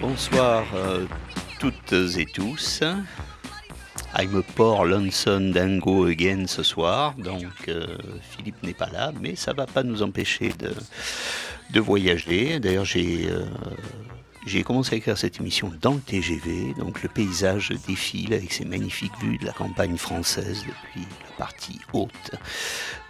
Bonsoir euh, toutes et tous. I'm poor lonesome dango again ce soir, donc euh, Philippe n'est pas là, mais ça va pas nous empêcher de, de voyager. D'ailleurs, j'ai euh, j'ai commencé à écrire cette émission dans le TGV, donc le paysage défile avec ses magnifiques vues de la campagne française depuis la partie haute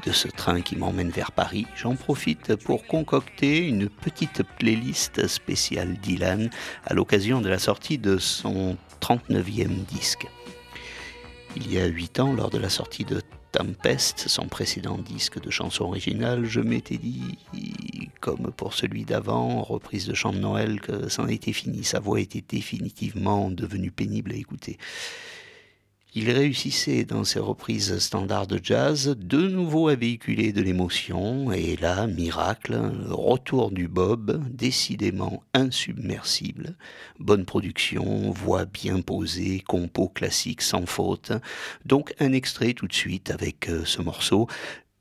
de ce train qui m'emmène vers Paris. J'en profite pour concocter une petite playlist spéciale Dylan à l'occasion de la sortie de son 39e disque. Il y a 8 ans, lors de la sortie de Tempest, son précédent disque de chansons originales, je m'étais dit, comme pour celui d'avant, reprise de chant de Noël, que c'en était fini. Sa voix était définitivement devenue pénible à écouter. Il réussissait dans ses reprises standards de jazz de nouveau à véhiculer de l'émotion, et là, miracle, retour du Bob, décidément insubmersible, bonne production, voix bien posée, compo classique sans faute, donc un extrait tout de suite avec euh, ce morceau,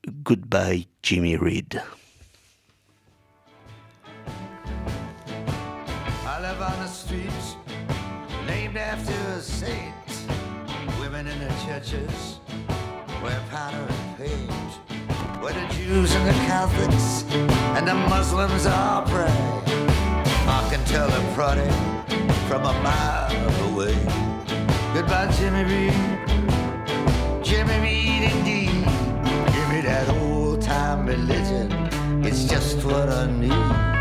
Goodbye Jimmy Reed. Churches wear powder and paint. Where the Jews and the Catholics and the Muslims all pray. I can tell the prodding from a mile away. Goodbye, Jimmy Reed. Jimmy Reed, indeed. Give me that old time religion. It's just what I need.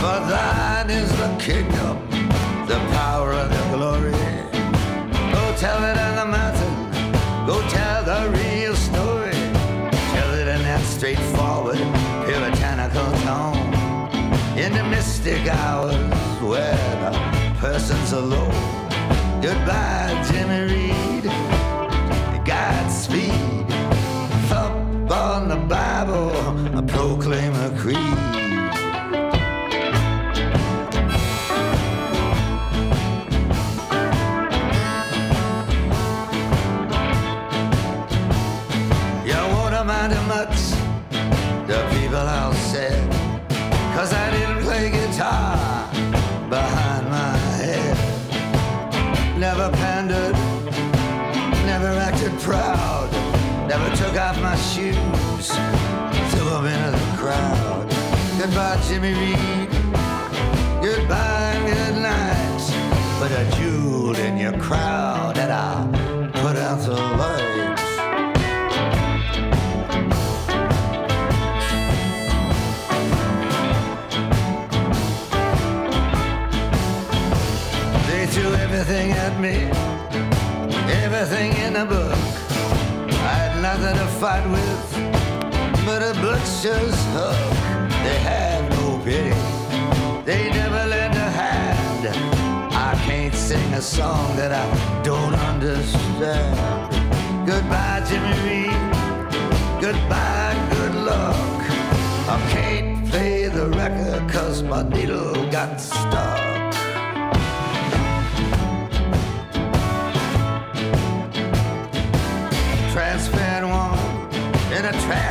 For thine is the kingdom, mystic hours where the person's alone. Goodbye, Jimmy Reed. Godspeed. Thump on the Bible, I proclaim a creed. Shoes, threw them into the crowd. Goodbye, Jimmy Reed. Goodbye and good night. Put a jewel in your crowd and I'll put out the lights. They threw everything at me, everything in the book I had nothing to fight with but butcher's hook. They had no pity, they never lend a hand. I can't sing a song that I don't understand. Goodbye, Jimmy Reed. Goodbye, good luck. I can't play the record cause my needle got stuck.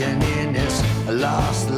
In this lost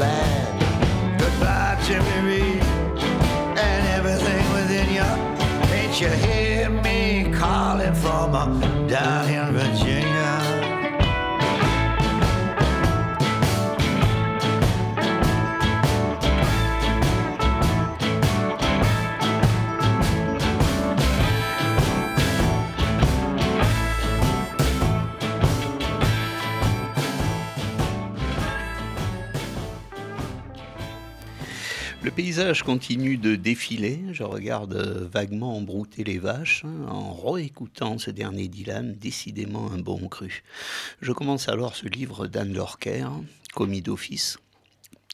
Le paysage continue de défiler. Je regarde euh, vaguement embrouter les vaches hein, en réécoutant ce dernier Dylan, décidément un bon cru. Je commence alors ce livre d'Anne Lorker, commis d'office,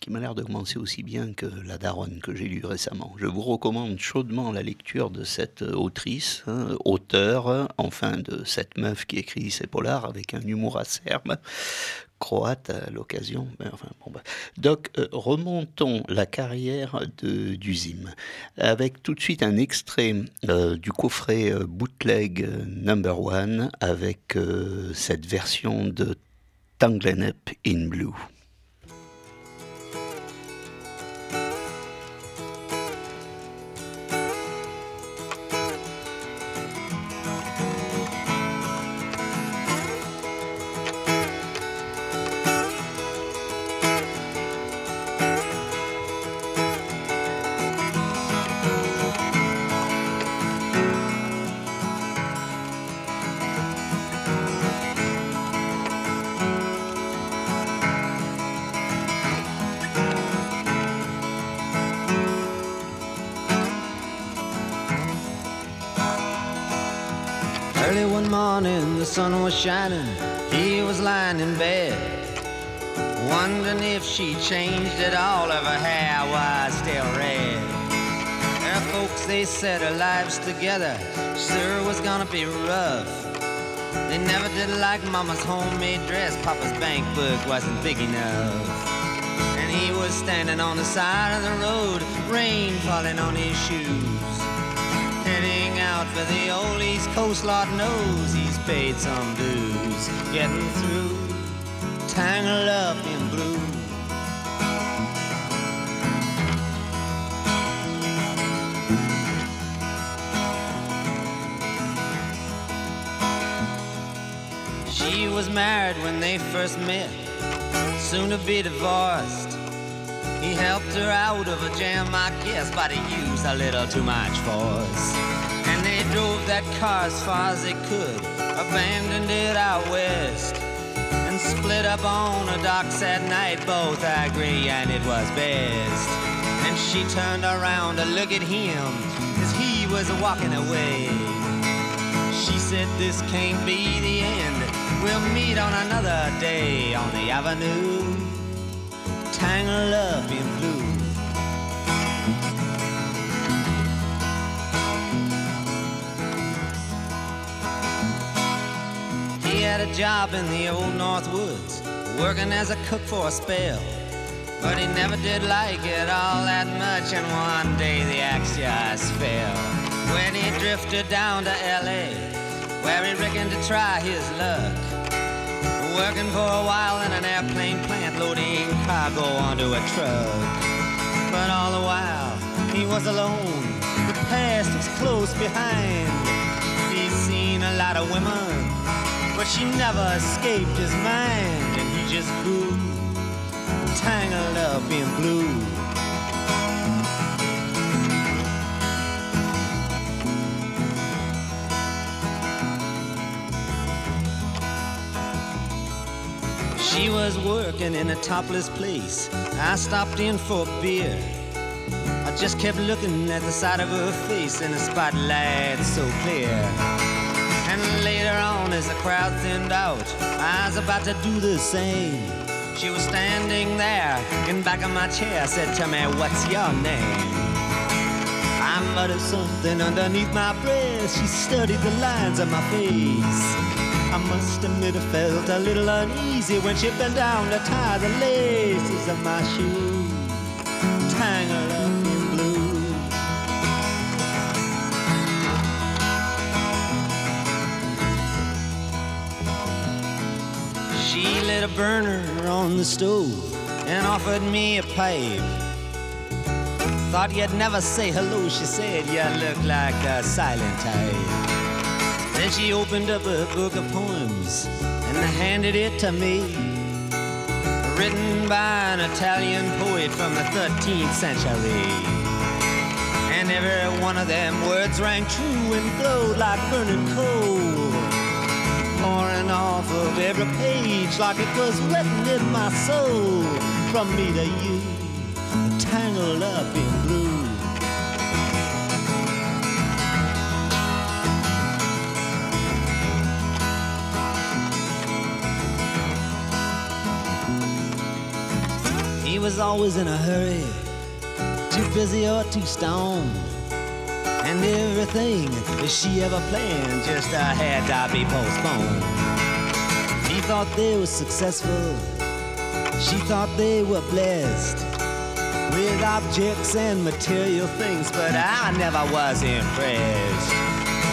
qui m'a l'air de commencer aussi bien que La Daronne que j'ai lu récemment. Je vous recommande chaudement la lecture de cette autrice, hein, auteur, enfin de cette meuf qui écrit ses polars avec un humour acerbe, croate à l'occasion. Donc, euh, remontons la carrière de avec tout de suite un extrait euh, du coffret euh, bootleg number one avec cette version de Tanglen Up in Blue. Sun was shining, he was lying in bed, wondering if she changed at all, if her hair was still red. Her folks, they said her lives together sure was gonna be rough. They never did like Mama's homemade dress, Papa's bank book wasn't big enough. And he was standing on the side of the road, rain falling on his shoes for the old East Coast. Lord knows he's paid some dues. Getting through, tangled up in blue. She was married when they first met, soon to be divorced. He helped her out of a jam, I guess, but he used a little too much force. Drove that car as far as they could, abandoned it out west, and split up on the docks at night. Both agree, and it was best. And she turned around to look at him as he was walking away. She said, This can't be the end. We'll meet on another day on the avenue tangled up in blue. He had a job in the old North Woods, working as a cook for a spell. But he never did like it all that much, and one day the axe just fell. When he drifted down to LA, where he reckoned to try his luck. Working for a while in an airplane plant, loading cargo onto a truck. But all the while, he was alone. The past was close behind. He's seen a lot of women, but she never escaped his mind. And he just grew tangled up in blue. She was working in a topless place. I stopped in for a beer. I just kept looking at the side of her face in the spotlight so clear. On, as the crowd thinned out, I was about to do the same. She was standing there in back of my chair, said, Tell me, what's your name? I muttered something underneath my breath. She studied the lines of my face. I must admit I felt a little uneasy when she bent down to tie the laces of my shoes, tangled lit a burner on the stove and offered me a pipe. Thought you'd never say hello, she said. You look like a silent type. Then she opened up a book of poems and handed it to me. Written by an Italian poet from the 13th century. And every one of them words rang true and glowed like burning coal. Off of every page like it was written in my soul. From me to you, tangled up in blue. He was always in a hurry, too busy or too stoned. And everything that she ever planned just had to be postponed. Thought they were successful, she thought they were blessed with objects and material things, but I never was impressed.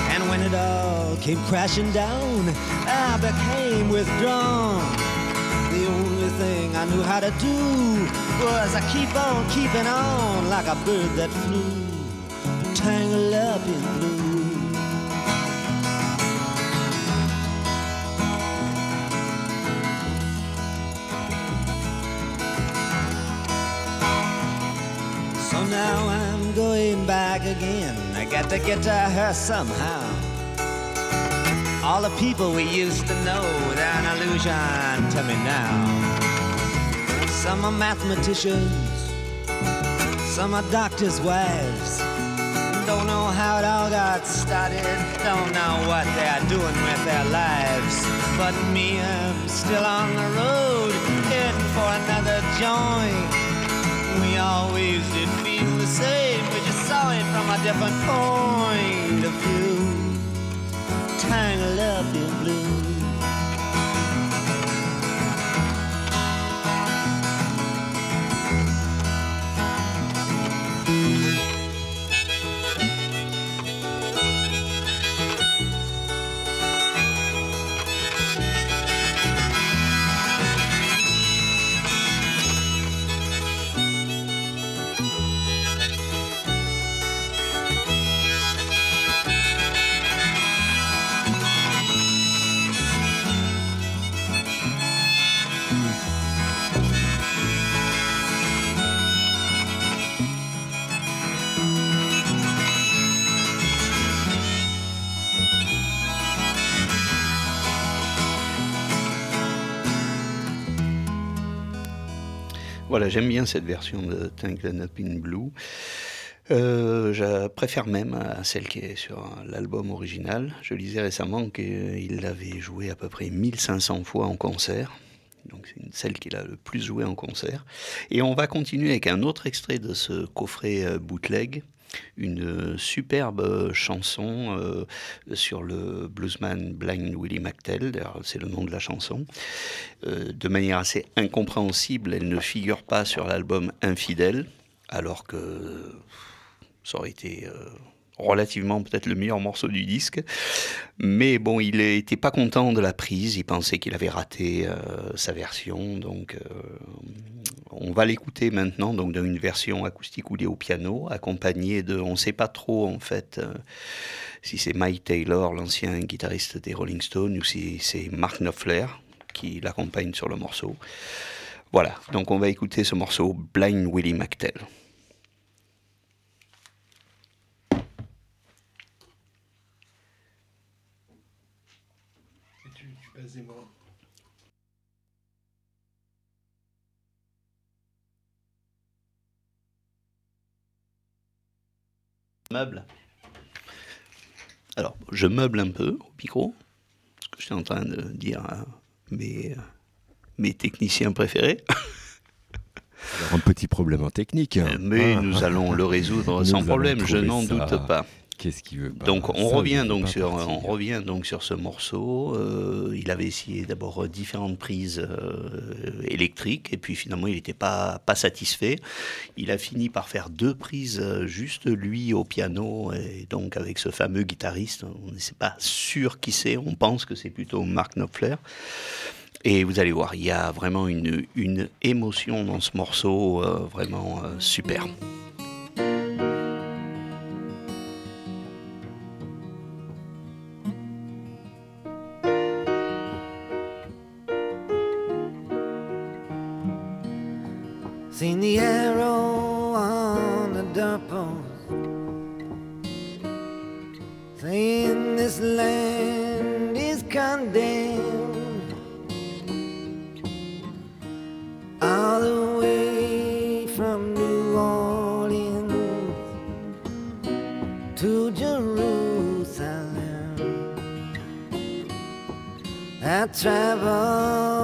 And when it all came crashing down, I became withdrawn. The only thing I knew how to do was I keep on keeping on like a bird that flew, tangled up in blue. Back again. I got to get to her somehow. All the people we used to know, they're an illusion to me now. Some are mathematicians, some are doctors' wives. Don't know how it all got started, don't know what they're doing with their lives. But me, I'm still on the road, heading for another joint. We always did feel the same, we just saw it from a different point of view. Tangled up in blue. Voilà, j'aime bien cette version de Tangled Up in Blue. Euh, je préfère même à celle qui est sur l'album original. Je lisais récemment qu'il l'avait joué à peu près 1500 fois en concert. Donc c'est celle qu'il a le plus joué en concert. Et on va continuer avec un autre extrait de ce coffret euh, bootleg une superbe chanson euh, sur le bluesman Blind Willie McTell, c'est le nom de la chanson. Euh, de manière assez incompréhensible, elle ne figure pas sur l'album Infidèle, alors que ça aurait été... Euh, relativement peut-être le meilleur morceau du disque. Mais bon, il n'était pas content de la prise, il pensait qu'il avait raté euh, sa version. Donc euh, on va l'écouter maintenant donc dans une version acoustique ou au piano, accompagnée de, on ne sait pas trop en fait euh, si c'est Mike Taylor, l'ancien guitariste des Rolling Stones, ou si c'est Mark Knopfler qui l'accompagne sur le morceau. Voilà, donc on va écouter ce morceau Blind Willie McTell. Meuble. Alors, je meuble un peu au micro, ce que je suis en train de dire à mes, mes techniciens préférés. Alors, un petit problème en technique. Hein. Mais ah. nous allons le résoudre sans problème, je n'en doute pas. Qu'est-ce qu'il veut Donc on revient donc sur on revient donc sur ce morceau. Euh, il avait essayé d'abord différentes prises euh, électriques et puis finalement il n'était pas pas satisfait. Il a fini par faire deux prises euh, juste lui au piano et donc avec ce fameux guitariste. On n'est pas sûr qui c'est. On pense que c'est plutôt Mark Knopfler. Et vous allez voir, il y a vraiment une, une émotion dans ce morceau vraiment super. This land is condemned all the way from New Orleans to Jerusalem. I travel.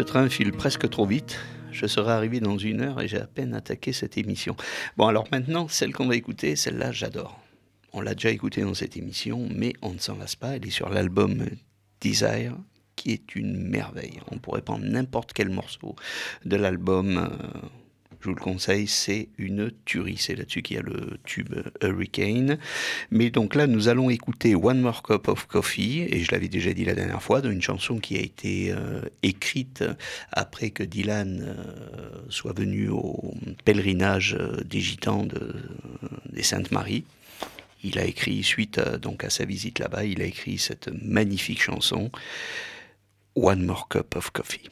Le train file presque trop vite. Je serai arrivé dans une heure et j'ai à peine attaqué cette émission. Bon, alors maintenant, celle qu'on va écouter, celle-là, j'adore. On l'a déjà écoutée dans cette émission, mais on ne s'en lasse pas. Elle est sur l'album Desire, qui est une merveille. On pourrait prendre n'importe quel morceau de l'album. Euh, je vous le conseille, c'est une tuerie. C'est là-dessus qu'il y a le tube Hurricane. Mais donc là, nous allons écouter One More Cup of Coffee, et je l'avais déjà dit la dernière fois, d'une chanson qui a été euh, écrite après que Dylan euh, soit venu au pèlerinage euh, des Gitans de, des Saintes-Maries. Il a écrit, suite donc à sa visite là-bas, il a écrit cette magnifique chanson, One More Cup of Coffee.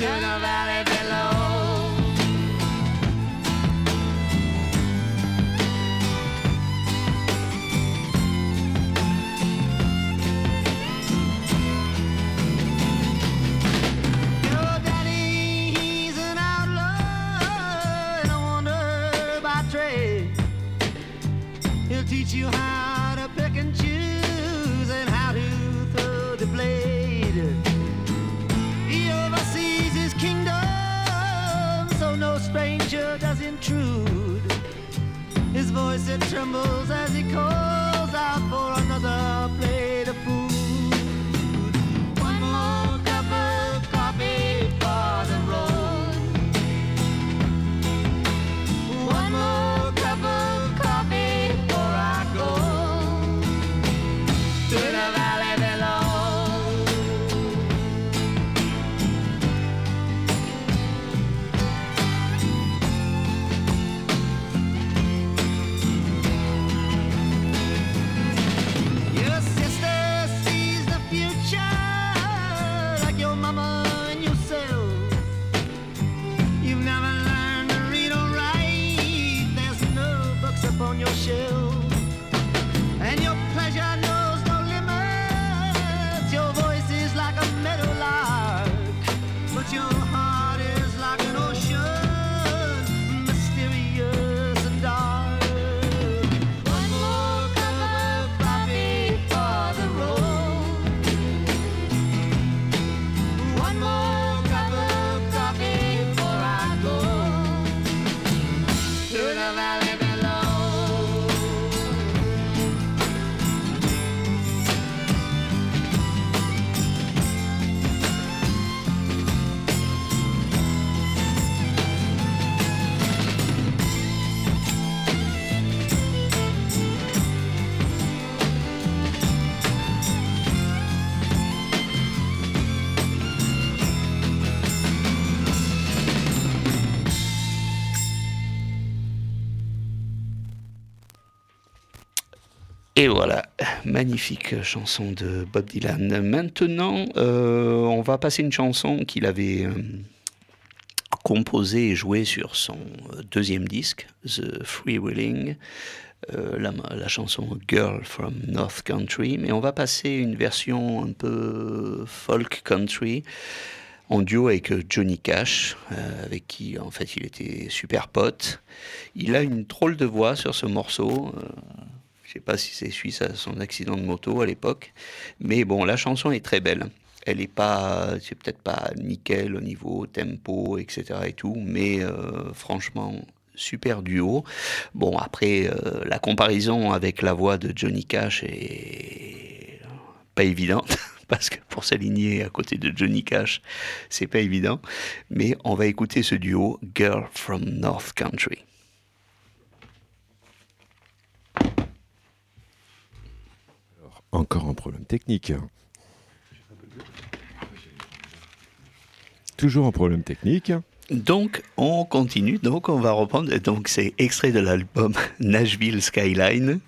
through the valley. Et voilà, magnifique chanson de Bob Dylan. Maintenant, euh, on va passer une chanson qu'il avait euh, composée et jouée sur son euh, deuxième disque, The Freewheeling, la, la, chanson Girl from North Country. Mais on va passer une version un peu folk country en duo avec Johnny Cash, avec qui en fait il était super pote. Il a une drôle de voix sur ce morceau. Je ne sais pas si c'est suisse à son accident de moto à l'époque. Mais bon, la chanson est très belle. Elle n'est pas, c'est peut-être pas nickel au niveau tempo, etc. et tout, mais euh, franchement, super duo. Bon, après, euh, la comparaison avec la voix de Johnny Cash est pas évidente. Parce que pour s'aligner à côté de Johnny Cash, c'est pas évident. Mais on va écouter ce duo Girl from North Country. Encore un problème technique. Toujours un problème technique. Donc, on continue. Donc, on va reprendre. Donc, c'est extrait de l'album Nashville Skyline.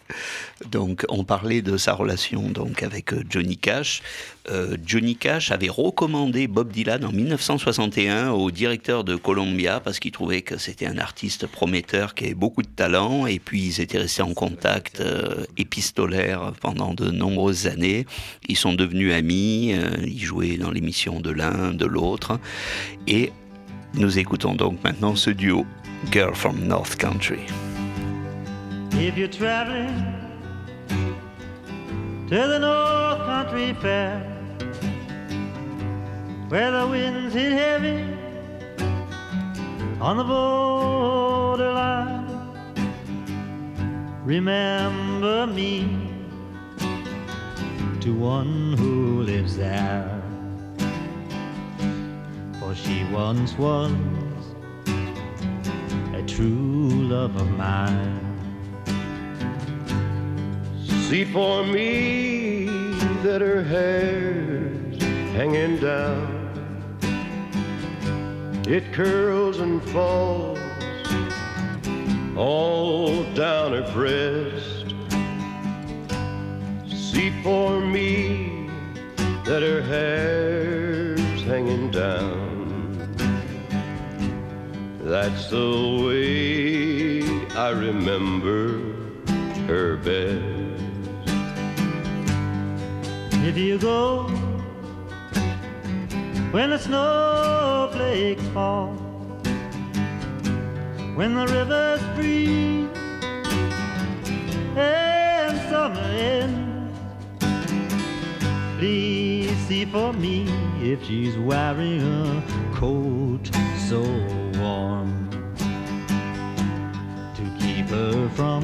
Donc, on parlait de sa relation donc avec euh, Johnny Cash. Euh, Johnny Cash avait recommandé Bob Dylan en 1961 au directeur de Columbia parce qu'il trouvait que c'était un artiste prometteur qui avait beaucoup de talent. Et puis, ils étaient restés en contact euh, épistolaire pendant de nombreuses années. Ils sont devenus amis. Ils jouaient dans l'émission de l'un, de l'autre. Et nous écoutons donc maintenant ce duo Girl from North Country. If you're traveling to the North Country Fair, where the winds hit heavy on the borderline, remember me to one who lives there. For she once was a true love of mine. See for me that her hair's hanging down. It curls and falls all down her breast. See for me that her hair's hanging down. That's the way I remember her best. If you go when the snowflakes fall, when the rivers freeze and summer ends, please see for me if she's wearing a coat so to keep her from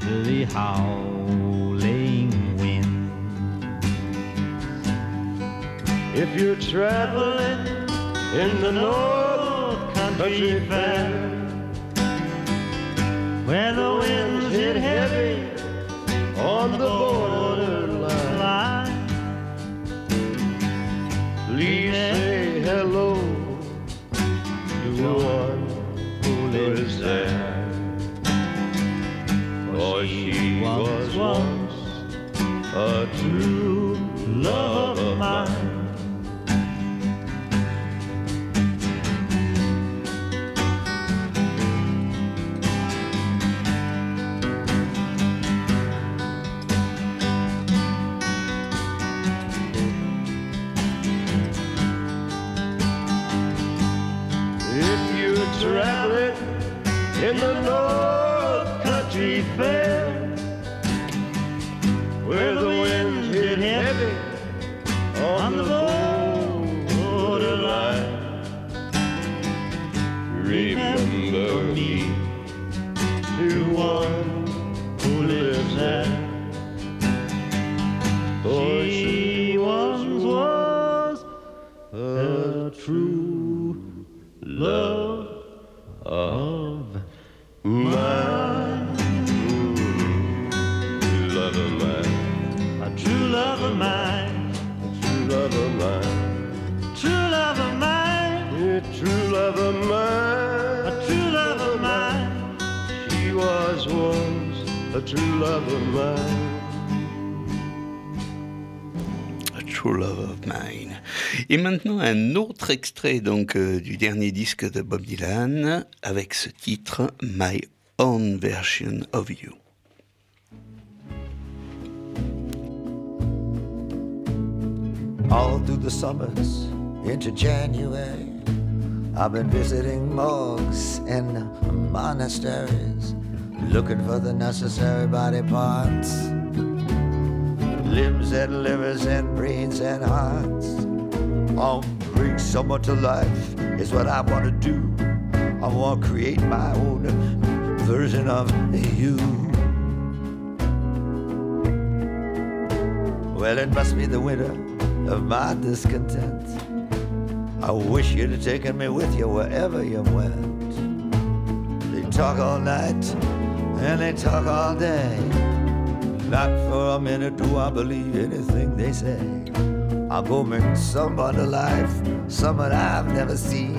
the howling wind. If you're traveling in the North Country Fair, where the winds hit heavy on the borderline, line, please say hello to one who lives there. For she was once a in the North extrait donc euh, du dernier disque de Bob Dylan avec ce titre My Own Version of You. all through the summers into January. I've been visiting morgues and monasteries, looking for the necessary body parts. limbs and livers and brains and hearts. I'll bring someone to life is what I want to do. I want to create my own version of you. Well, it must be the winter of my discontent. I wish you'd have taken me with you wherever you went. They talk all night and they talk all day. Not for a minute do I believe anything they say. I'm gonna bring someone to life, someone I've never seen.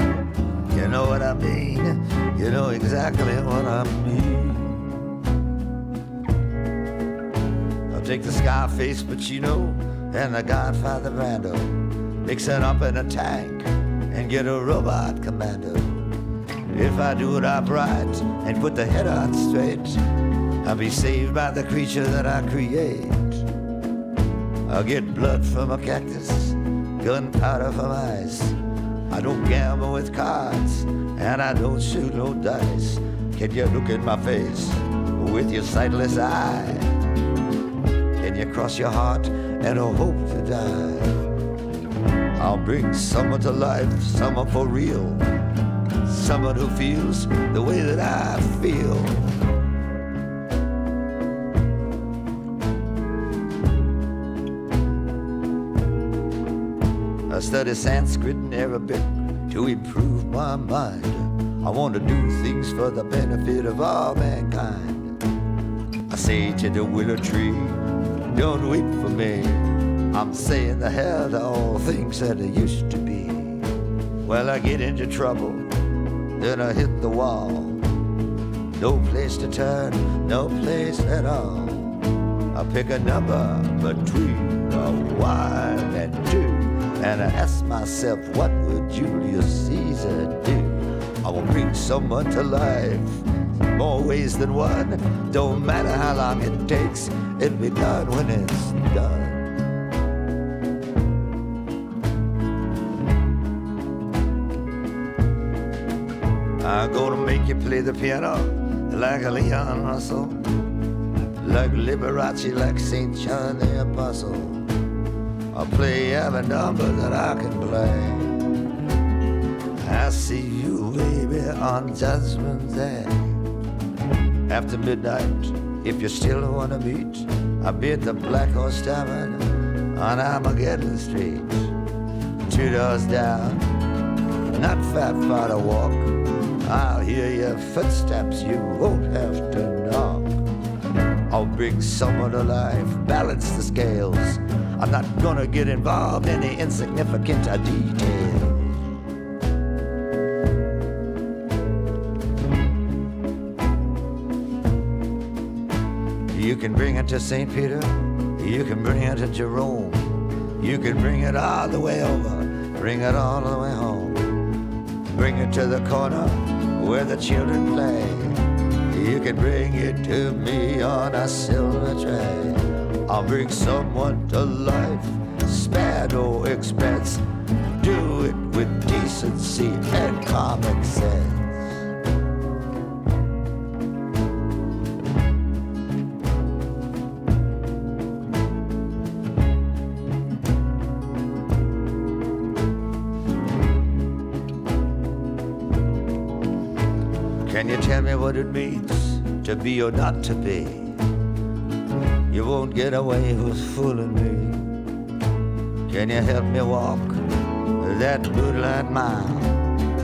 You know what I mean? You know exactly what I mean. I'll take the Scarface Pacino and the Godfather Brando, mix it up in a tank and get a robot commando. If I do it upright and put the head on straight, I'll be saved by the creature that I create. I'll get blood from a cactus, gunpowder from ice. I don't gamble with cards, and I don't shoot no dice. Can you look in my face with your sightless eye? Can you cross your heart and hope to die? I'll bring someone to life, someone for real, someone who feels the way that I feel. Study Sanskrit and Arabic to improve my mind. I want to do things for the benefit of all mankind. I say to the willow tree, don't weep for me. I'm saying the hell to all things that I used to be. Well, I get into trouble, then I hit the wall. No place to turn, no place at all. I pick a number between a two, and I ask myself, what would Julius Caesar do? I will bring someone to life, more ways than one. Don't matter how long it takes, it'll be done when it's done. I'm gonna make you play the piano like a Leon Russell, like Liberace, like St. John the Apostle. I'll play every number that I can play. I see you, baby, on Judgment Day. After midnight, if you still wanna meet, I'll be at the Black Horse Tavern on Armageddon Street. Two doors down, not far far to walk. I'll hear your footsteps, you won't have to knock. I'll bring someone alive, balance the scales. I'm not gonna get involved in the insignificant details. You can bring it to St. Peter, you can bring it to Jerome, you can bring it all the way over, bring it all the way home. Bring it to the corner where the children play. You can bring it to me on a silver tray. I'll bring someone to life, spare no expense. Do it with decency and common sense. Can you tell me what it means to be or not to be? You won't get away with fooling me. Can you help me walk that moonlight mile?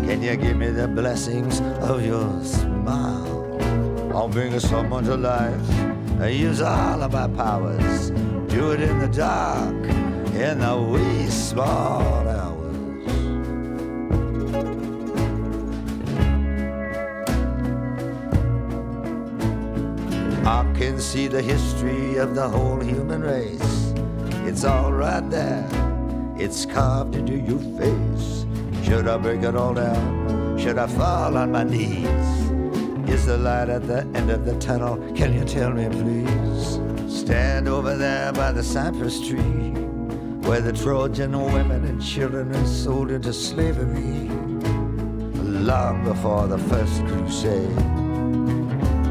Can you give me the blessings of your smile? I'll bring someone to life. I use all of my powers. Do it in the dark, in the wee small can see the history of the whole human race. It's all right there. It's carved into your face. Should I break it all down? Should I fall on my knees? Is the light at the end of the tunnel? Can you tell me, please? Stand over there by the cypress tree, where the Trojan women and children are sold into slavery. Long before the first crusade,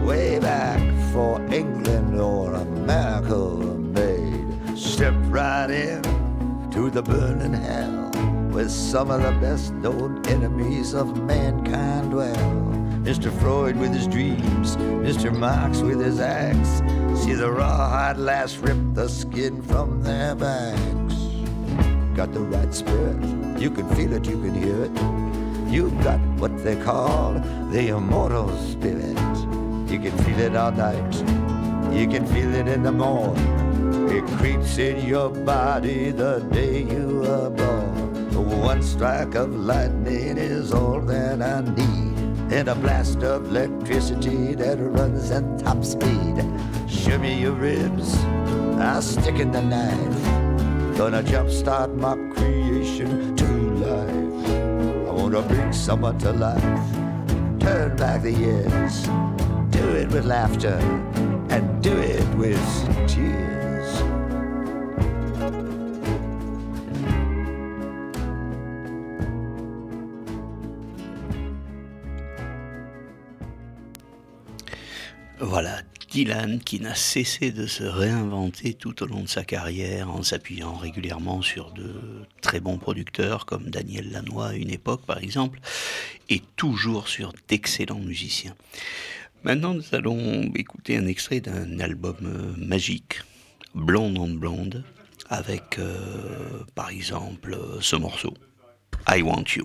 way back for England or a miracle made. Step right in to the burning hell where some of the best known enemies of mankind dwell. Mr. Freud with his dreams, Mr. Marx with his axe. See the rawhide lass rip the skin from their backs. Got the right spirit, you can feel it, you can hear it. You've got what they call the immortal spirit. You can feel it all night, you can feel it in the morn. It creeps in your body the day you are born. One strike of lightning is all that I need. And a blast of electricity that runs at top speed. Show me your ribs, I'll stick in the knife. Gonna jumpstart my creation to life. I wanna bring someone to life. Turn back the years. Do it with laughter do it with tears. Voilà, Dylan qui n'a cessé de se réinventer tout au long de sa carrière en s'appuyant régulièrement sur de très bons producteurs comme Daniel Lanois à une époque par exemple, et toujours sur d'excellents musiciens. Maintenant nous allons écouter un extrait d'un album euh, magique, Blonde on Blonde, avec euh, par exemple euh, ce morceau, I Want You.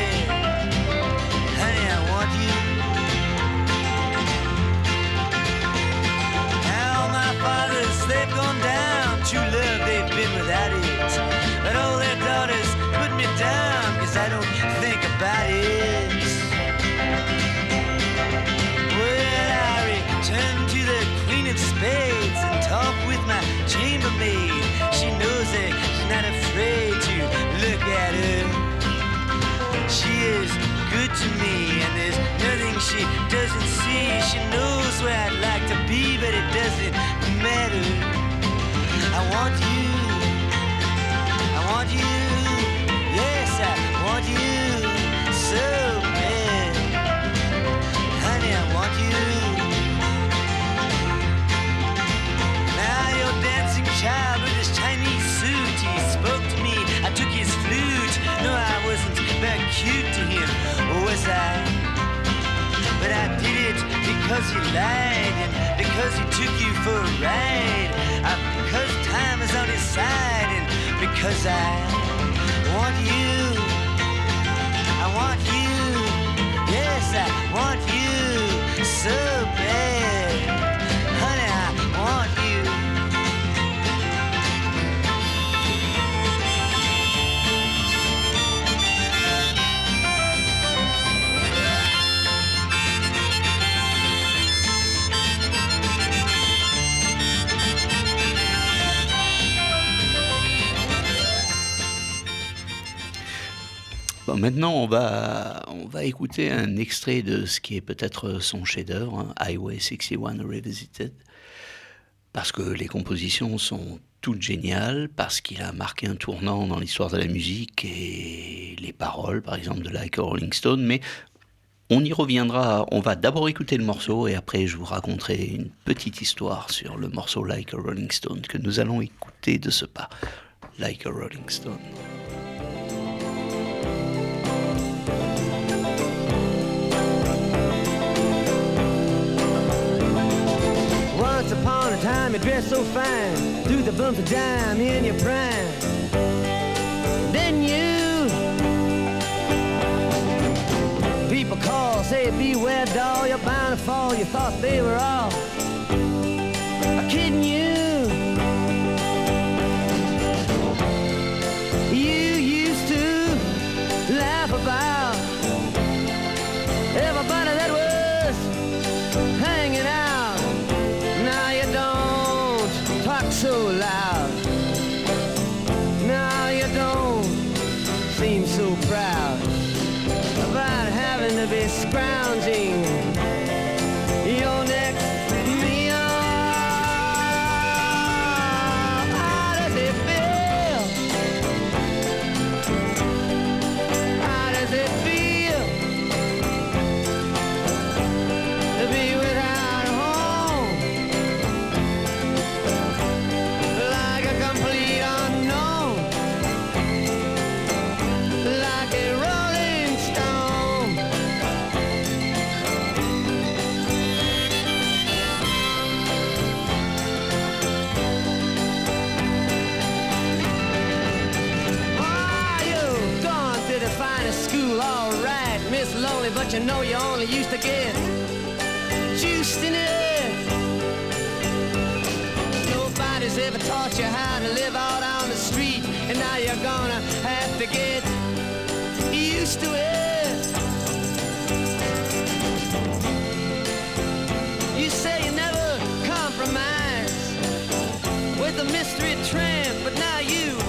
It. But all their daughters put me down, cause I don't think about it. Well, I return to the Queen of Spades and talk with my chambermaid. She knows that she's not afraid to look at her. She is good to me, and there's nothing she doesn't see. She knows where I'd like to be, but it doesn't matter. I want you. I want you. Yes, I want you so bad. Honey, I want you. Now your dancing child with his Chinese suit, he spoke to me. I took his flute. No, I wasn't very cute to him, was I? But I did it because he lied and because he took you for a ride. Uh, because time is on his side because I want you. I want you. Yes, I want you so bad. Maintenant, on va, on va écouter un extrait de ce qui est peut-être son chef-d'œuvre, hein, Highway 61 Revisited, parce que les compositions sont toutes géniales, parce qu'il a marqué un tournant dans l'histoire de la musique et les paroles, par exemple, de Like a Rolling Stone, mais on y reviendra. On va d'abord écouter le morceau et après je vous raconterai une petite histoire sur le morceau Like a Rolling Stone que nous allons écouter de ce pas. Like a Rolling Stone. time, you dress so fine. Do the bumps of dime in your prime. Then you. People call, say beware, doll. You're bound to fall. You thought they were all. Kidding you. you know you only used to get juiced in it. Nobody's ever taught you how to live out on the street, and now you're gonna have to get used to it. You say you never compromise with the mystery tramp, but now you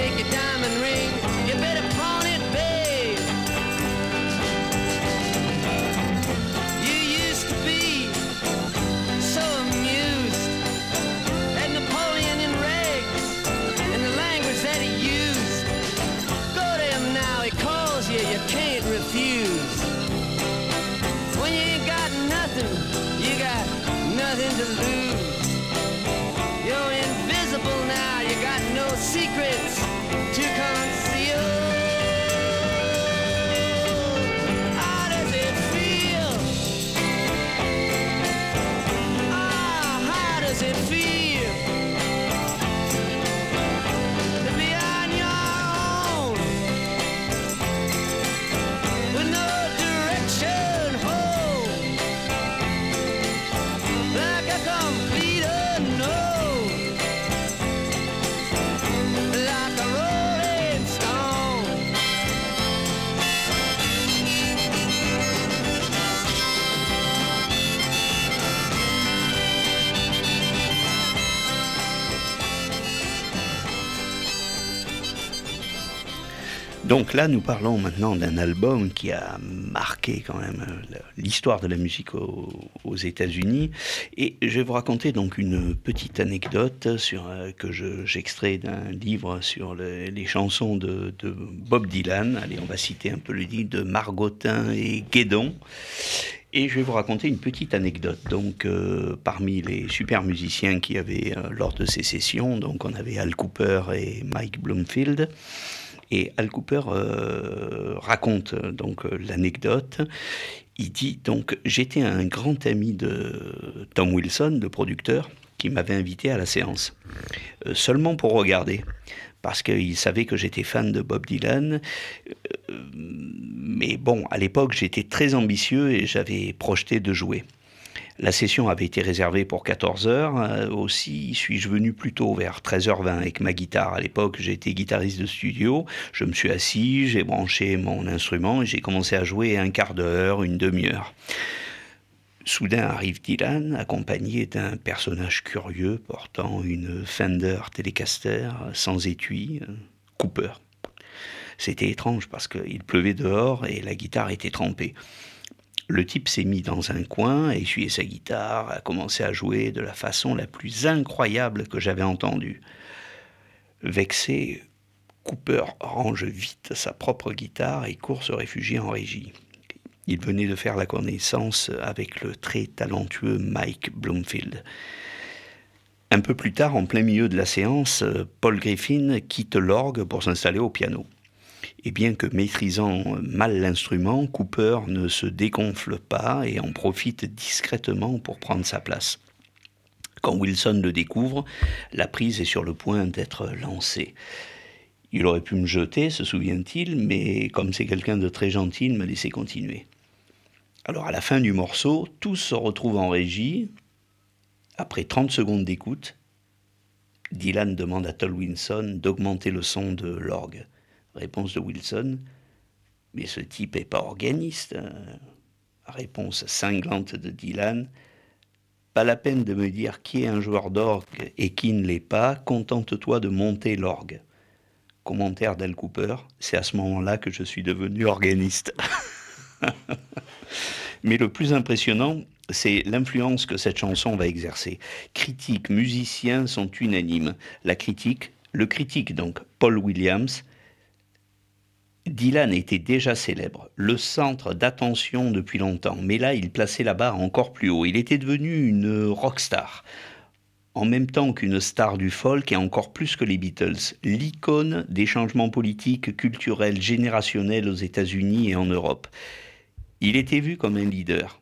take your time Donc là, nous parlons maintenant d'un album qui a marqué quand même euh, l'histoire de la musique au- aux États-Unis. Et je vais vous raconter donc une petite anecdote sur, euh, que je- j'extrais d'un livre sur le- les chansons de, Bob Dylan. Allez, on va citer un peu le livre de Margottin et Guédon. Et je vais vous raconter une petite anecdote. Donc, euh, parmi les super musiciens qui avaient euh, lors de ces sessions, donc on avait Al Cooper et Mike Bloomfield. Et Al Cooper euh, raconte euh, donc euh, l'anecdote. Il dit donc j'étais un grand ami de Tom Wilson, le producteur, qui m'avait invité à la séance seulement pour regarder, parce qu'il savait que j'étais fan de Bob Dylan. Mais bon, à l'époque, j'étais très ambitieux et j'avais projeté de jouer. La session avait été réservée pour 14 heures. Euh, aussi, suis-je venu plus tôt, vers 13h20, avec ma guitare. À l'époque, j'étais guitariste de studio. Je me suis assis, j'ai branché mon instrument et j'ai commencé à jouer un quart d'heure, une demi-heure. Soudain arrive Dylan, accompagné d'un personnage curieux portant une Fender Telecaster sans étui, euh, Cooper. C'était étrange parce qu'il pleuvait dehors et la guitare était trempée. Le type s'est mis dans un coin, a essuyé sa guitare, a commencé à jouer de la façon la plus incroyable que j'avais entendue. Vexé, Cooper range vite sa propre guitare et court se réfugier en régie. Il venait de faire la connaissance avec le très talentueux Mike Bloomfield. Un peu plus tard, en plein milieu de la séance, Paul Griffin quitte l'orgue pour s'installer au piano. Et bien que maîtrisant mal l'instrument, Cooper ne se dégonfle pas et en profite discrètement pour prendre sa place. Quand Wilson le découvre, la prise est sur le point d'être lancée. Il aurait pu me jeter, se souvient-il, mais comme c'est quelqu'un de très gentil, il me laissait continuer. Alors à la fin du morceau, tous se retrouvent en régie. Après 30 secondes d'écoute, Dylan demande à Tol Wilson d'augmenter le son de l'orgue. Réponse de Wilson, mais ce type n'est pas organiste. hein. Réponse cinglante de Dylan, pas la peine de me dire qui est un joueur d'orgue et qui ne l'est pas, contente-toi de monter l'orgue. Commentaire d'Al Cooper, c'est à ce moment-là que je suis devenu organiste. Mais le plus impressionnant, c'est l'influence que cette chanson va exercer. Critiques, musiciens sont unanimes. La critique, le critique donc, Paul Williams, Dylan était déjà célèbre, le centre d'attention depuis longtemps, mais là il plaçait la barre encore plus haut. Il était devenu une rockstar, en même temps qu'une star du folk et encore plus que les Beatles, l'icône des changements politiques, culturels, générationnels aux États-Unis et en Europe. Il était vu comme un leader.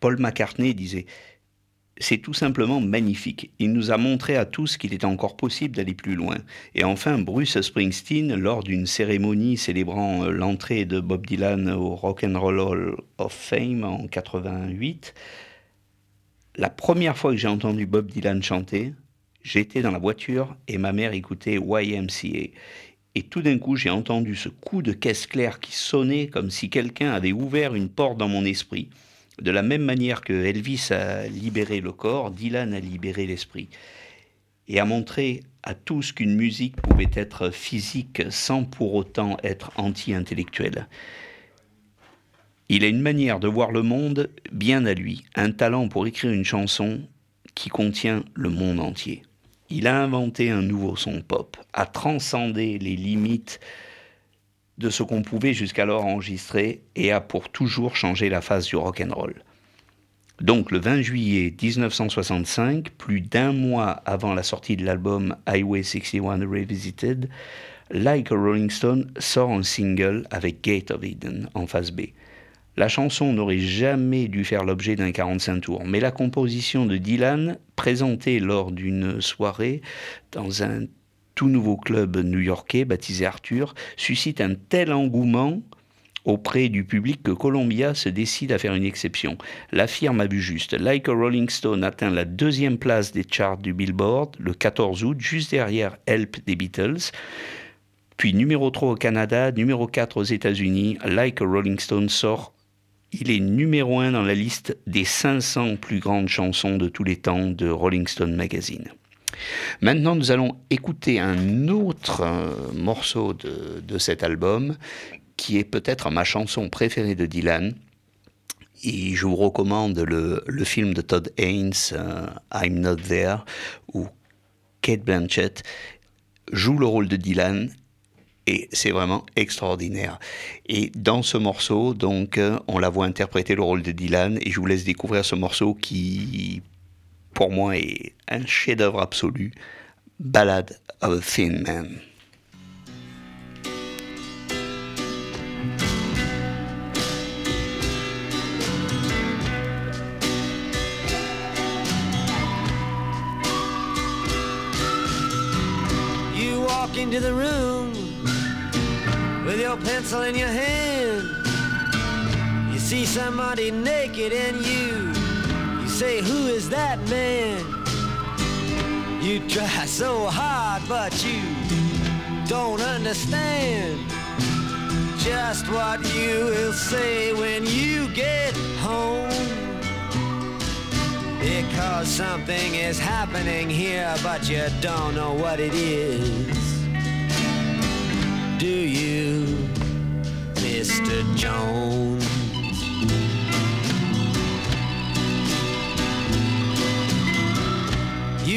Paul McCartney disait c'est tout simplement magnifique. Il nous a montré à tous qu'il était encore possible d'aller plus loin. Et enfin, Bruce Springsteen, lors d'une cérémonie célébrant euh, l'entrée de Bob Dylan au Rock and Roll Hall of Fame en 88, la première fois que j'ai entendu Bob Dylan chanter, j'étais dans la voiture et ma mère écoutait YMCA. Et tout d'un coup, j'ai entendu ce coup de caisse claire qui sonnait comme si quelqu'un avait ouvert une porte dans mon esprit. De la même manière que Elvis a libéré le corps, Dylan a libéré l'esprit et a montré à tous qu'une musique pouvait être physique sans pour autant être anti-intellectuelle. Il a une manière de voir le monde bien à lui, un talent pour écrire une chanson qui contient le monde entier. Il a inventé un nouveau son pop, a transcendé les limites de ce qu'on pouvait jusqu'alors enregistrer et a pour toujours changé la face du rock and roll. Donc le 20 juillet 1965, plus d'un mois avant la sortie de l'album Highway 61 Revisited, Like a Rolling Stone sort un single avec Gate of Eden en face B. La chanson n'aurait jamais dû faire l'objet d'un 45 tours, mais la composition de Dylan, présentée lors d'une soirée dans un tout nouveau club new-yorkais baptisé Arthur, suscite un tel engouement auprès du public que Columbia se décide à faire une exception. La firme a vu juste. Like a Rolling Stone atteint la deuxième place des charts du Billboard le 14 août, juste derrière Help des Beatles. Puis numéro 3 au Canada, numéro 4 aux États-Unis, Like a Rolling Stone sort. Il est numéro 1 dans la liste des 500 plus grandes chansons de tous les temps de Rolling Stone Magazine. Maintenant, nous allons écouter un autre euh, morceau de, de cet album qui est peut-être ma chanson préférée de Dylan. Et je vous recommande le, le film de Todd Haynes, euh, I'm Not There, où Kate Blanchett joue le rôle de Dylan et c'est vraiment extraordinaire. Et dans ce morceau, donc, euh, on la voit interpréter le rôle de Dylan et je vous laisse découvrir ce morceau qui, pour moi, est un chef-d'œuvre absolu, Ballad of a Thin Man. You walk into the room with your pencil in your hand. You see somebody naked you, you say, Who is that man? You try so hard, but you don't understand just what you will say when you get home. Because something is happening here, but you don't know what it is. Do you, Mr. Jones?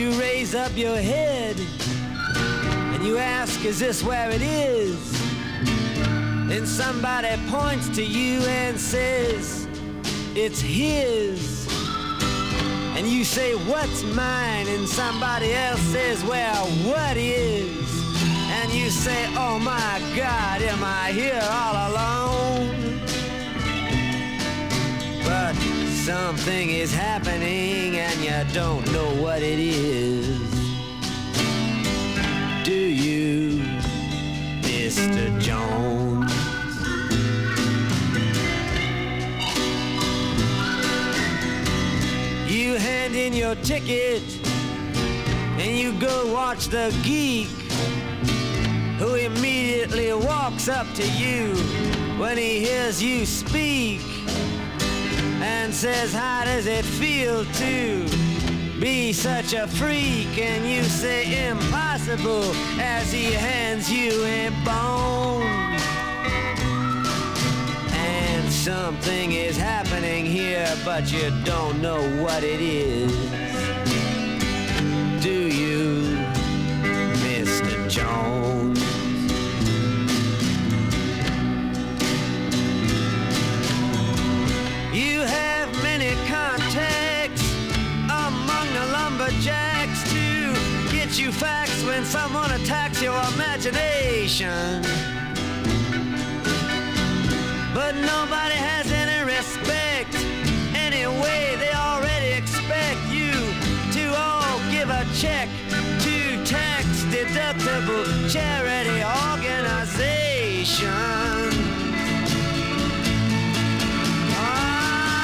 You raise up your head and you ask, Is this where it is? Then somebody points to you and says, It's his. And you say, What's mine? And somebody else says, Well, what is? And you say, Oh my God, am I here all alone? Something is happening and you don't know what it is. Do you, Mr. Jones? You hand in your ticket and you go watch the geek who immediately walks up to you when he hears you speak and says, How does it feel to be such a freak? And you say, Impossible, as he hands you a bone. And something is happening here, but you don't know what it is. Do you, Mr. Jones? You facts when someone attacks your imagination. But nobody has any respect. Anyway, they already expect you to all give a check to tax deductible charity organization.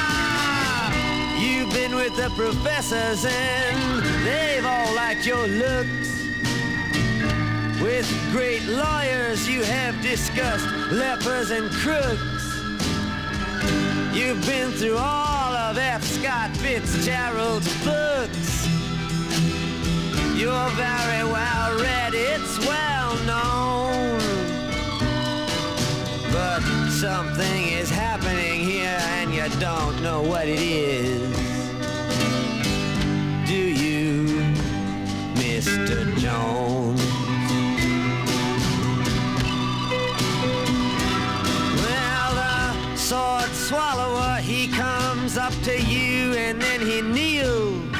Ah, You've been with the professors and they've all liked your looks. With great lawyers you have discussed lepers and crooks. You've been through all of F. Scott Fitzgerald's books. You're very well read, it's well known. But something is happening here and you don't know what it is. Do you, Mr. Jones. Well, the sword swallower, he comes up to you and then he kneels.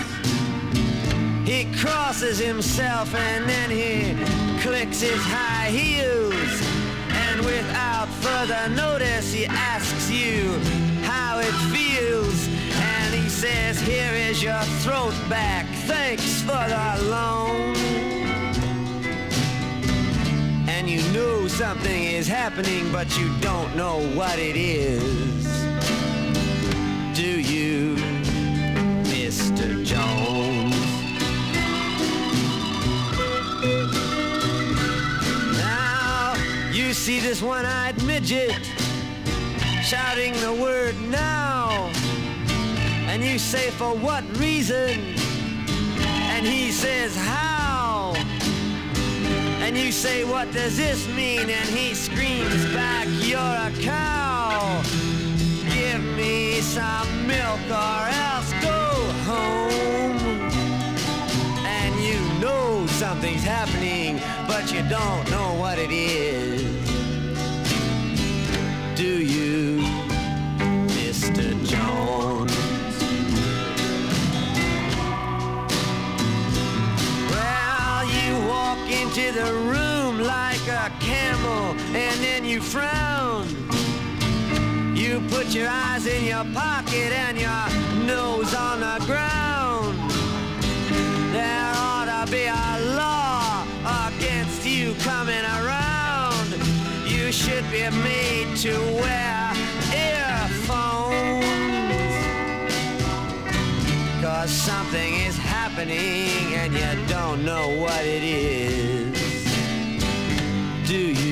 He crosses himself and then he clicks his high heels. And without further notice, he asks you how it feels. Says, Here is your throat back. Thanks for the loan. And you know something is happening, but you don't know what it is. Do you, Mr. Jones? Now, you see this one eyed midget shouting the word now. And you say, For what reason? And he says, How? And you say, what does this mean? And he screams back, you're a cow. Give me some milk or else go home. And you know something's happening, but you don't know what it is. Do you, pocket and your nose on the ground. There ought to be a law against you coming around. You should be made to wear earphones. Cause something is happening and you don't know what it is. Do you,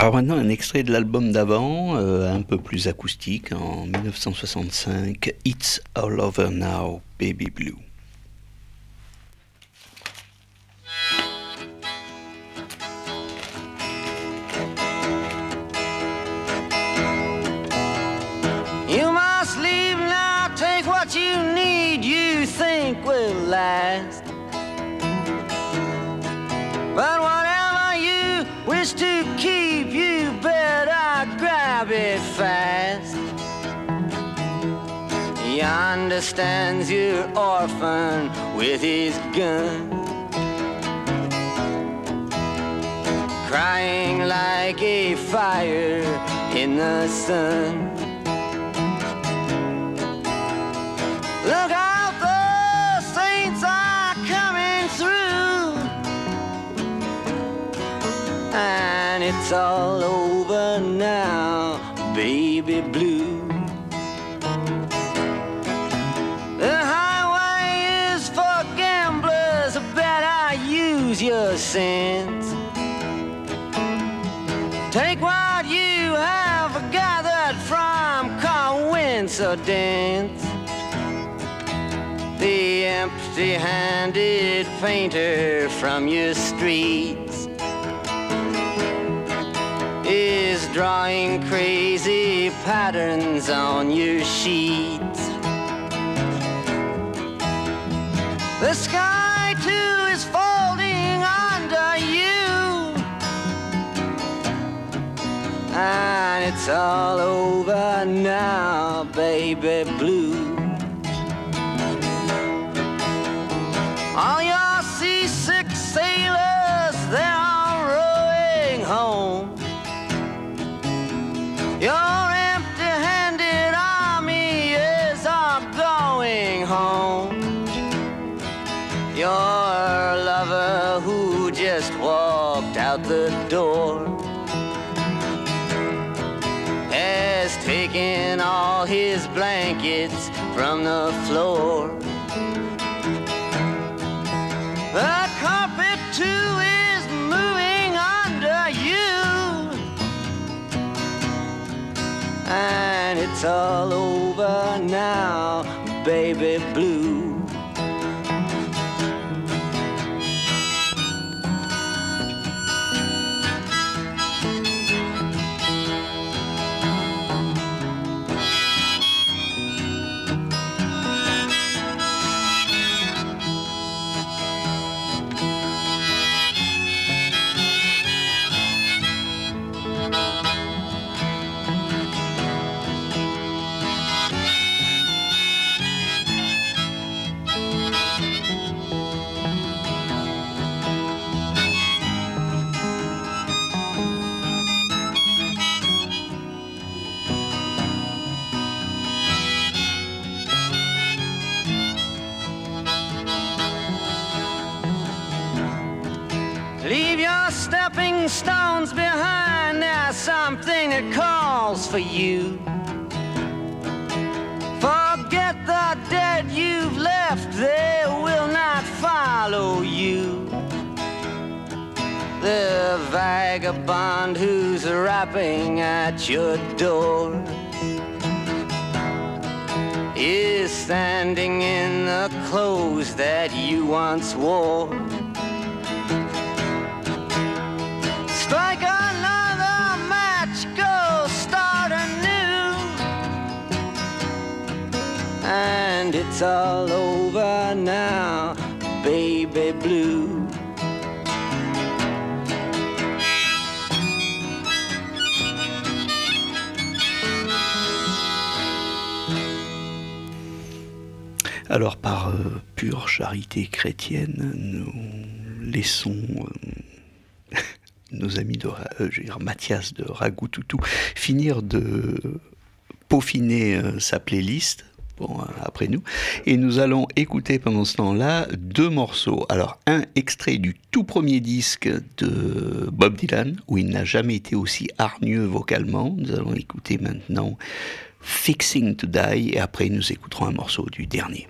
Alors maintenant un extrait de l'album d'avant, euh, un peu plus acoustique, en 1965, It's All Over Now, Baby Blue. You must leave now, take what you need, you think will last. Wish to keep, you better grab it fast. He understands you're orphan with his gun. Crying like a fire in the sun. Look out, it's all over now, baby blue. The highway is for gamblers, better use your sense. Take what you have gathered from coincidence. The empty handed painter from your streets drawing crazy patterns on your sheets. The sky too is folding under you, and it's all over now, baby blue. From the floor. The carpet too is moving under you. And it's all over now, baby blue. Stepping stones behind, there's something that calls for you. Forget the dead you've left, they will not follow you. The vagabond who's rapping at your door is standing in the clothes that you once wore. It's all over now, baby blue. Alors, par euh, pure charité chrétienne, nous laissons euh, nos amis de euh, Mathias de Ragoutoutou finir de peaufiner sa playlist. Bon, après nous. Et nous allons écouter pendant ce temps-là deux morceaux. Alors, un extrait du tout premier disque de Bob Dylan, où il n'a jamais été aussi hargneux vocalement. Nous allons écouter maintenant Fixing to Die, et après nous écouterons un morceau du dernier.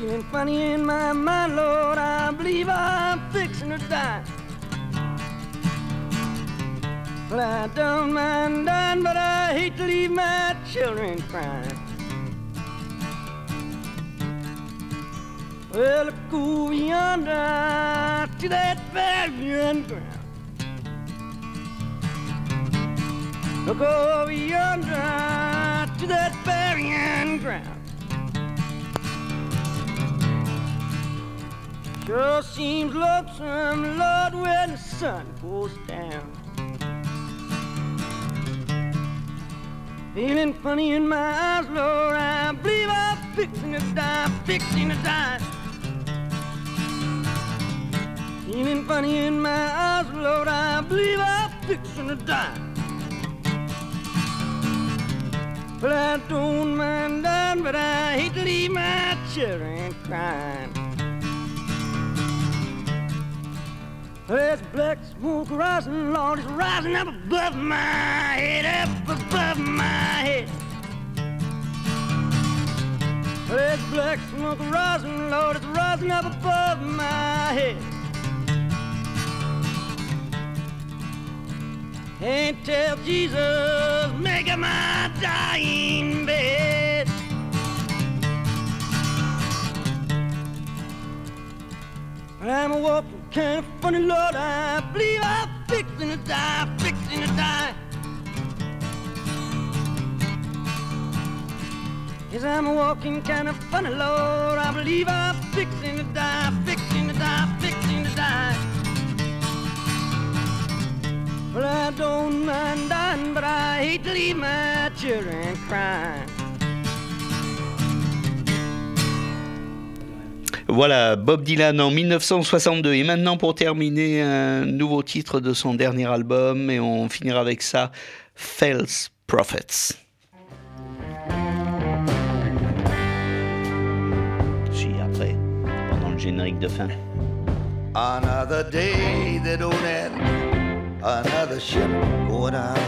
Feeling funny in my mind, Lord, I believe I'm fixing to die. Well, I don't mind dying, but I hate to leave my children crying. Well, if go yonder to that burying ground. Look over yonder to that burying ground. Sure seems lonesome, Lord, when the sun goes down. Feeling funny in my eyes, Lord, I believe I'm fixing to die, fixing to die. Feeling funny in my eyes, Lord, I believe I'm fixing to die. Well, I don't mind dying, but I hate to leave my children crying. There's black smoke rising, Lord, it's rising up above my head, up above my head. There's black smoke rising, Lord, it's rising up above my head. And tell Jesus, make my dying bed. I'm a walking kind of funny, Lord. I believe I'm fixing to die, fixing to die. Yes, I'm a walking kind of funny, Lord. I believe I'm fixing to die, fixing to die, fixing to die. Well, I don't mind dying, but I hate to leave my children crying. Voilà, Bob Dylan en 1962. Et maintenant, pour terminer, un nouveau titre de son dernier album, et on finira avec ça, False Prophets. Si, après, pendant le générique de fin. Another day that don't end, another ship going out.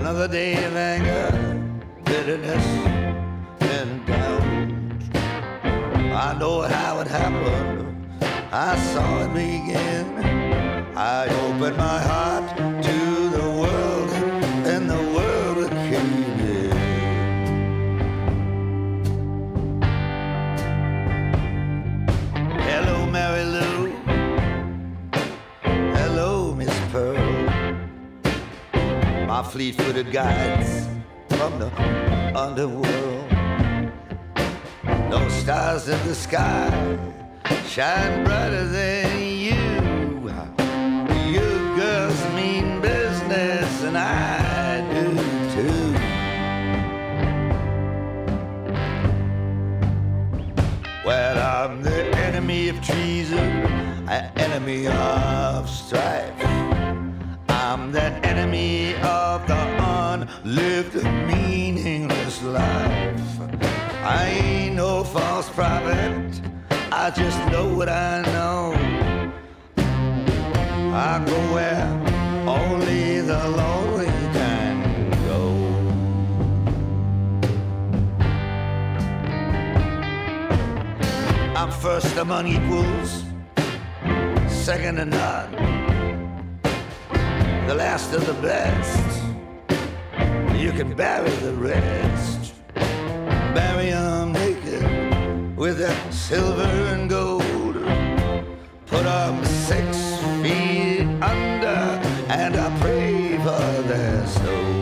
Another day of anger, bitterness, I know how it happened, I saw it begin. I opened my heart to the world, and the world came in. Hello, Mary Lou. Hello, Miss Pearl. My fleet-footed guides from the underworld. No stars in the sky shine brighter than you. You girls mean business, and I do too. Well, I'm the enemy of treason. an enemy of strife. I'm the enemy of the unlived, meaningless life. I ain't no false prophet. I just know what I know. I go where only the lonely can go. I'm first among equals, second to none, the last of the best. You can bury the rest, bury 'em naked with that silver and gold. Put 'em six feet under, and I pray for their soul.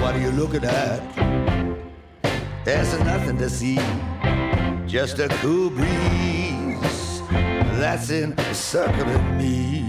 What are you looking at? There's nothing to see, just a cool breeze that's encircling me.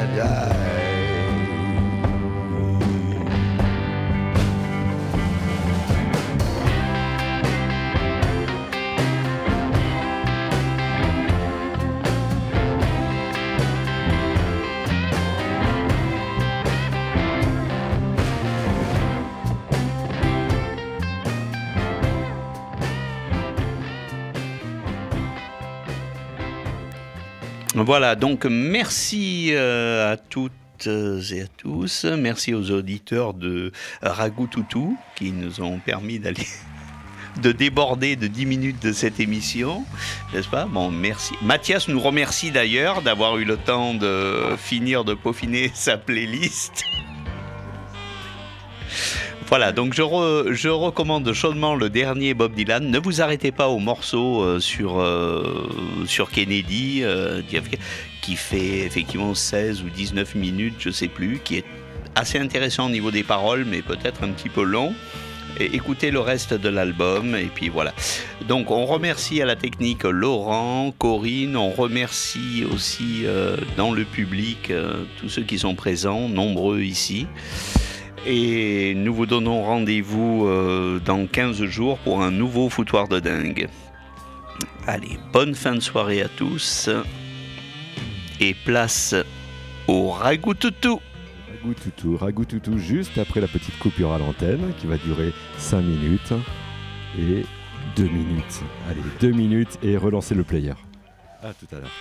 Voilà, donc merci euh, à toutes et à tous. Merci aux auditeurs de Ragout Toutou qui nous ont permis d'aller de déborder de 10 minutes de cette émission, n'est-ce pas? Bon, merci. Mathias nous remercie d'ailleurs d'avoir eu le temps de finir de peaufiner sa playlist. Voilà, donc je, re- je recommande chaudement le dernier Bob Dylan. Ne vous arrêtez pas au morceau euh, sur, euh, sur Kennedy, euh, qui fait effectivement 16 ou 19 minutes, je sais plus, qui est assez intéressant au niveau des paroles, mais peut-être un petit peu long. Et écoutez le reste de l'album, et puis voilà. Donc on remercie à la technique Laurent, Corinne, on remercie aussi dans le public tous ceux qui sont présents, nombreux ici. Et nous vous donnons rendez-vous euh, dans 15 jours pour un nouveau foutoir de dingue. Allez, bonne fin de soirée à tous. Et place au ragoût toutou. Ragout toutou, ragout toutou, juste après la petite coupure à l'antenne qui va durer 5 minutes et 2 minutes. Allez, 2 minutes et relancer le player. À tout à l'heure.